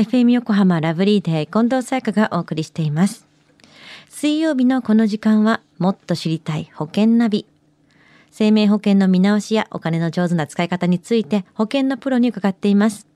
FM 横浜ラブリーデー近藤沙耶香がお送りしています。水曜日のこの時間はもっと知りたい保険ナビ。生命保険の見直しやお金の上手な使い方について保険のプロに伺っています。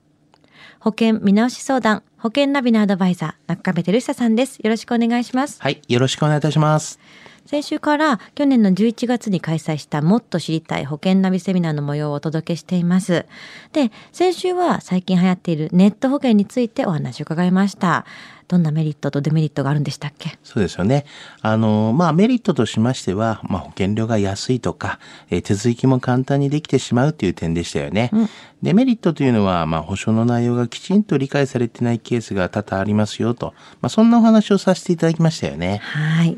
保険見直し相談、保険ナビのアドバイザー、中壁照久さんです。よろしくお願いします。はい、よろしくお願いいたします。先週から去年の11月に開催したもっと知りたい保険ナビセミナーの模様をお届けしています。で、先週は最近流行っているネット保険についてお話を伺いました。どんなメリットとデメリットがあるんでしたっけ？そうですよね。あの、まあ、メリットとしましては、まあ、保険料が安いとか、えー手続きも簡単にできてしまうっていう点でしたよね。デメリットというのは、まあ、保証の内容がきちんと理解されてないケースが多々ありますよと、まあ、そんなお話をさせていただきましたよね。はい。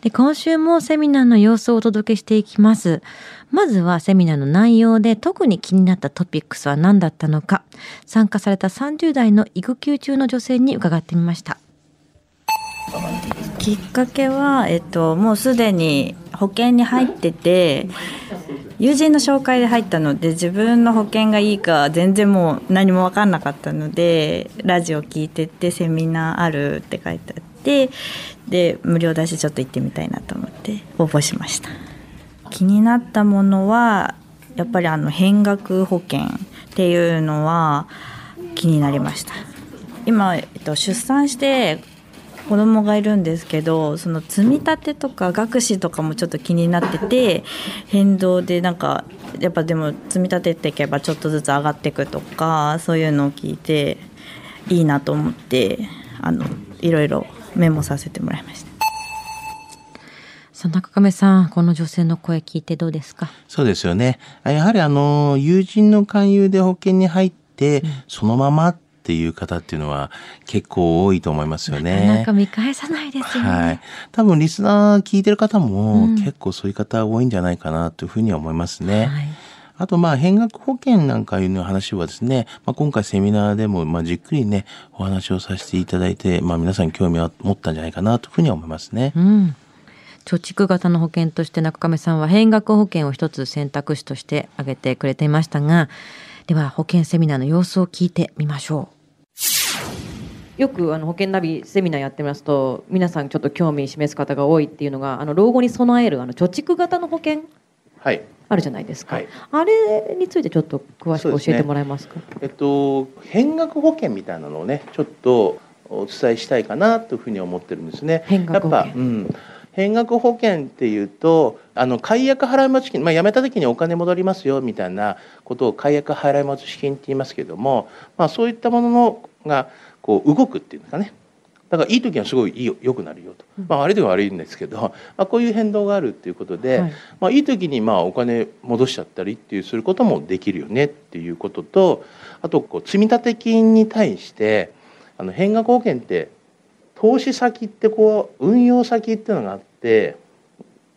で、今週もセミナーの様子をお届けしていきます。まずはセミナーの内容で特に気になったトピックスは何だったのか、参加された30代の育休中の女性に伺ってみました。きっかけは、えっと、もうすでに保険に入ってて友人の紹介で入ったので自分の保険がいいか全然もう何も分かんなかったのでラジオ聞いててセミナーあるって書いてあってで無料だしちょっと行ってみたいなと思って応募しました。気になったものはやっぱりあの変額保険っていうのは気になりました。今、えっと、出産して子供がいるんですけどその積み立てとか学資とかもちょっと気になってて変動でなんかやっぱでも積み立てていけばちょっとずつ上がっていくとかそういうのを聞いていいなと思ってあのいろいろメモさせてもらいました。さあ、中亀さん、この女性の声聞いてどうですか？そうですよね。やはりあの、友人の勧誘で保険に入って、そのままっていう方っていうのは結構多いと思いますよね。なかなか見返さないですよね。はい。多分リスナー聞いてる方も、うん結構そういう方多いんじゃないかなというふうには思いますね。はいあとまあ変額保険なんかいうの話はですね、まあ、今回セミナーでもまあじっくりねお話をさせていただいて、まあ、皆さん興味を持ったんじゃないかなというふうには思いますね。うん。貯蓄型の保険として中亀さんは変額保険を一つ選択肢として挙げてくれていましたが、では保険セミナーの様子を聞いてみましょう。よくあの保険ナビセミナーやってますと皆さんちょっと興味示す方が多いっていうのがあの老後に備えるあの貯蓄型の保険はい。あるじゃないですか、はい。あれについてちょっと詳しく教えてもらえますか？えっと変額保険みたいなのをねちょっとお伝えしたいかなというふうに思ってるんですね。変額保険。やっぱ、うん、変額保険っていうとあの解約払い戻し金、まあ、辞めた時にお金戻りますよみたいなことを解約払い戻し金って言いますけども、まあ、そういったもののがこう動くっていうのかねだからいい時はすごいいいよ良くなるよと、まあ、悪い時は悪いんですけど、まあ、こういう変動があるっていうことで、はい。まあ、いい時にまあお金戻しちゃったりっていうすることもできるよねっていうこととあとこう積立金に対してあの変額保険って投資先ってこう運用先っていうのがあって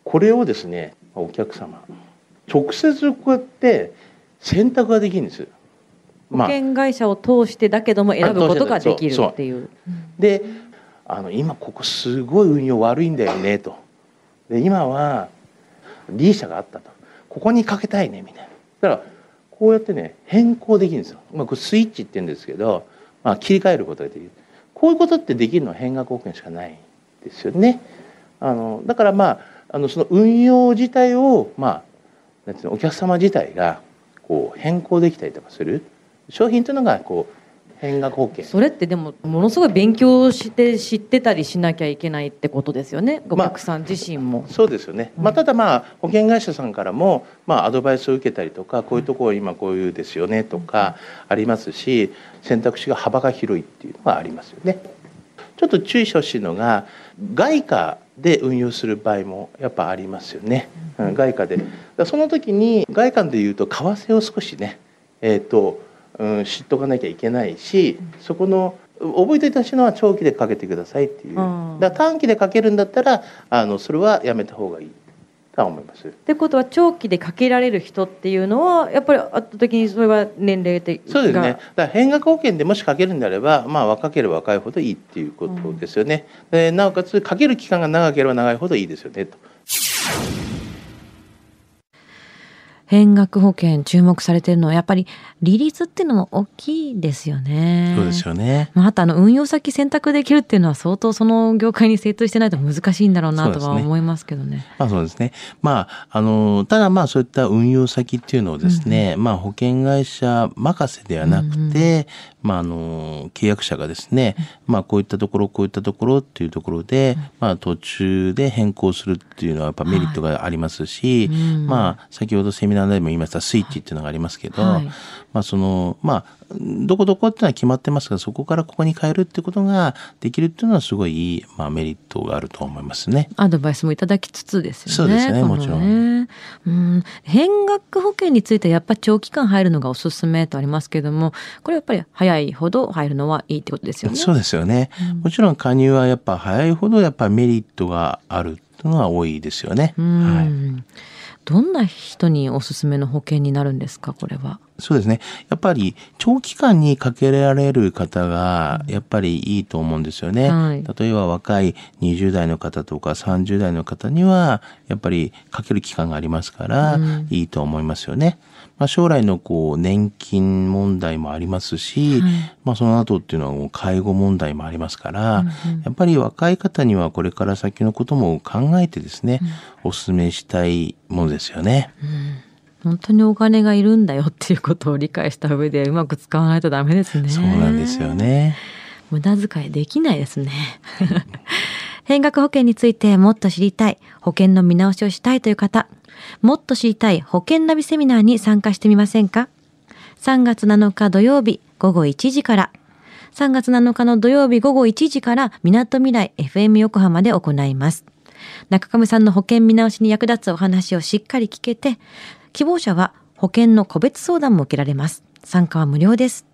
これをですねお客様直接こうやって選択ができるんです。保険会社を通してだけども選ぶことができるっていう。であの今ここすごい運用悪いんだよねと。で今は D 社があったと。ここにかけたいねみたいな。だからこうやってね変更できるんですよ、まあ、これスイッチって言うんですけど、まあ、切り替えることができる。こういうことってできるのは変額保険しかないですよね。あのだからまああのその運用自体をまあなんていうのお客様自体がこう変更できたりとかする。商品というのがこう変額保険それってでもものすごい勉強して知ってたりしなきゃいけないってことですよね？おまあ。客さん自身も。そうですよね、まあ、ただまあ保険会社さんからもまあアドバイスを受けたりとかこういうところ今こういうですよねとかありますし選択肢が幅が広いっていうのがありますよね。ちょっと注意してほしいのが外貨で運用する場合もやっぱありますよね、うん、外貨で。その時に外貨でいうと為替を少しねえっ、と、うん、知っとかなきゃいけないしそこの覚えておいてほしいのは長期でかけてくださいっていう。うん。だ短期でかけるんだったらあのそれはやめた方がいい。とは思います。ってことは長期でかけられる人っていうのはやっぱり圧倒的にそれは年齢的がそうですね。だから変額保険でもしかけるんであれば、まあ、若ければ若いほどいいっていうことですよね、でなおかつかける期間が長ければ長いほどいいですよねと変額保険注目されているのはやっぱり利率っていうのも大きいですよね。そうですよね。まあ、あとあの運用先選択できるっていうのは相当その業界に精通してないと難しいんだろうなとは思いますけどね。まあそうですね。まああのただまあそういった運用先っていうのをですね、うん、まあ保険会社任せではなくて、うんうん、まああの契約者がですね、まあこういったところこういったところっていうところで、まあ途中で変更するっていうのはやっぱメリットがありますし、はいうん、まあ先ほどセミナーナーでも言いましたスイッチっていうのがありますけど、はい、まあそのまあどこどこっていうのは決まってますがそこからここに変えるってことができるっていうのはすごいいい、まあ、メリットがあると思いますね。アドバイスもいただきつつですよね。そうですねもちろん。うん、変額保険についてはやっぱ長期間入るのがおすすめとありますけれどもこれやっぱり早いほど入るのはいいってことですよね。そうですよね。うん、もちろん加入はやっぱ早いほどやっぱメリットがあるというのは多いですよね。はいどんな人におすすめの保険になるんですかこれは？そうですね。やっぱり長期間にかけられる方がやっぱりいいと思うんですよね。はい、例えば若い20代の方とか30代の方にはやっぱりかける期間がありますからいいと思いますよね。うんまあ、将来のこう年金問題もありますし、はい、まあ、その後っていうのは介護問題もありますから、うんうん、やっぱり若い方にはこれから先のことも考えてですね、うん、お勧めしたいものですよね。うん本当にお金がいるんだよっていうことを理解した上でうまく使わないとダメですね。そうなんですよね。無駄遣いできないですね。変額保険についてもっと知りたい、保険の見直しをしたいという方、もっと知りたい保険ナビセミナーに参加してみませんか ?3 月7日土曜日午後1時から、3月7日の土曜日午後1時から、みなとみらい FM 横浜で行います。中上さんの保険見直しに役立つお話をしっかり聞けて、希望者は保険の個別相談も受けられます。参加は無料です。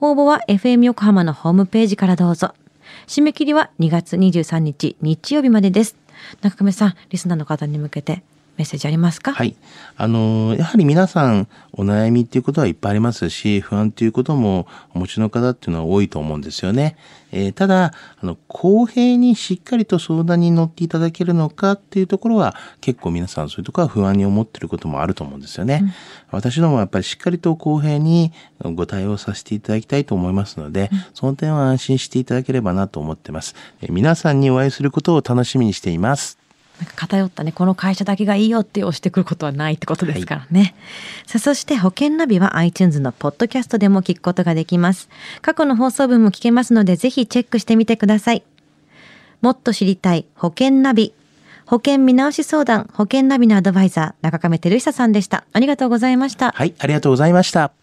応募は FM 横浜のホームページからどうぞ。締め切りは2月23日日曜日までです。中上さん、リスナーの方に向けてメッセージありますか？はい。あの、やはり皆さんお悩みっていうことはいっぱいありますし、不安っていうこともお持ちの方っていうのは多いと思うんですよね。えー、ただ、あの、公平にしっかりと相談に乗っていただけるのかっていうところは結構皆さんそういうところは不安に思ってることもあると思うんですよね。うん、私どもはやっぱりしっかりと公平にご対応させていただきたいと思いますので、うん、その点は安心していただければなと思ってます。えー、皆さんにお会いすることを楽しみにしています。なんか偏ったねこの会社だけがいいよって押してくることはないってことですからね、はい、さあそして保険ナビは iTunes のポッドキャストでも聞くことができます。過去の放送分も聞けますのでぜひチェックしてみてください。もっと知りたい保険ナビ。保険見直し相談保険ナビのアドバイザー中亀照久さんでした。ありがとうございました。はいありがとうございました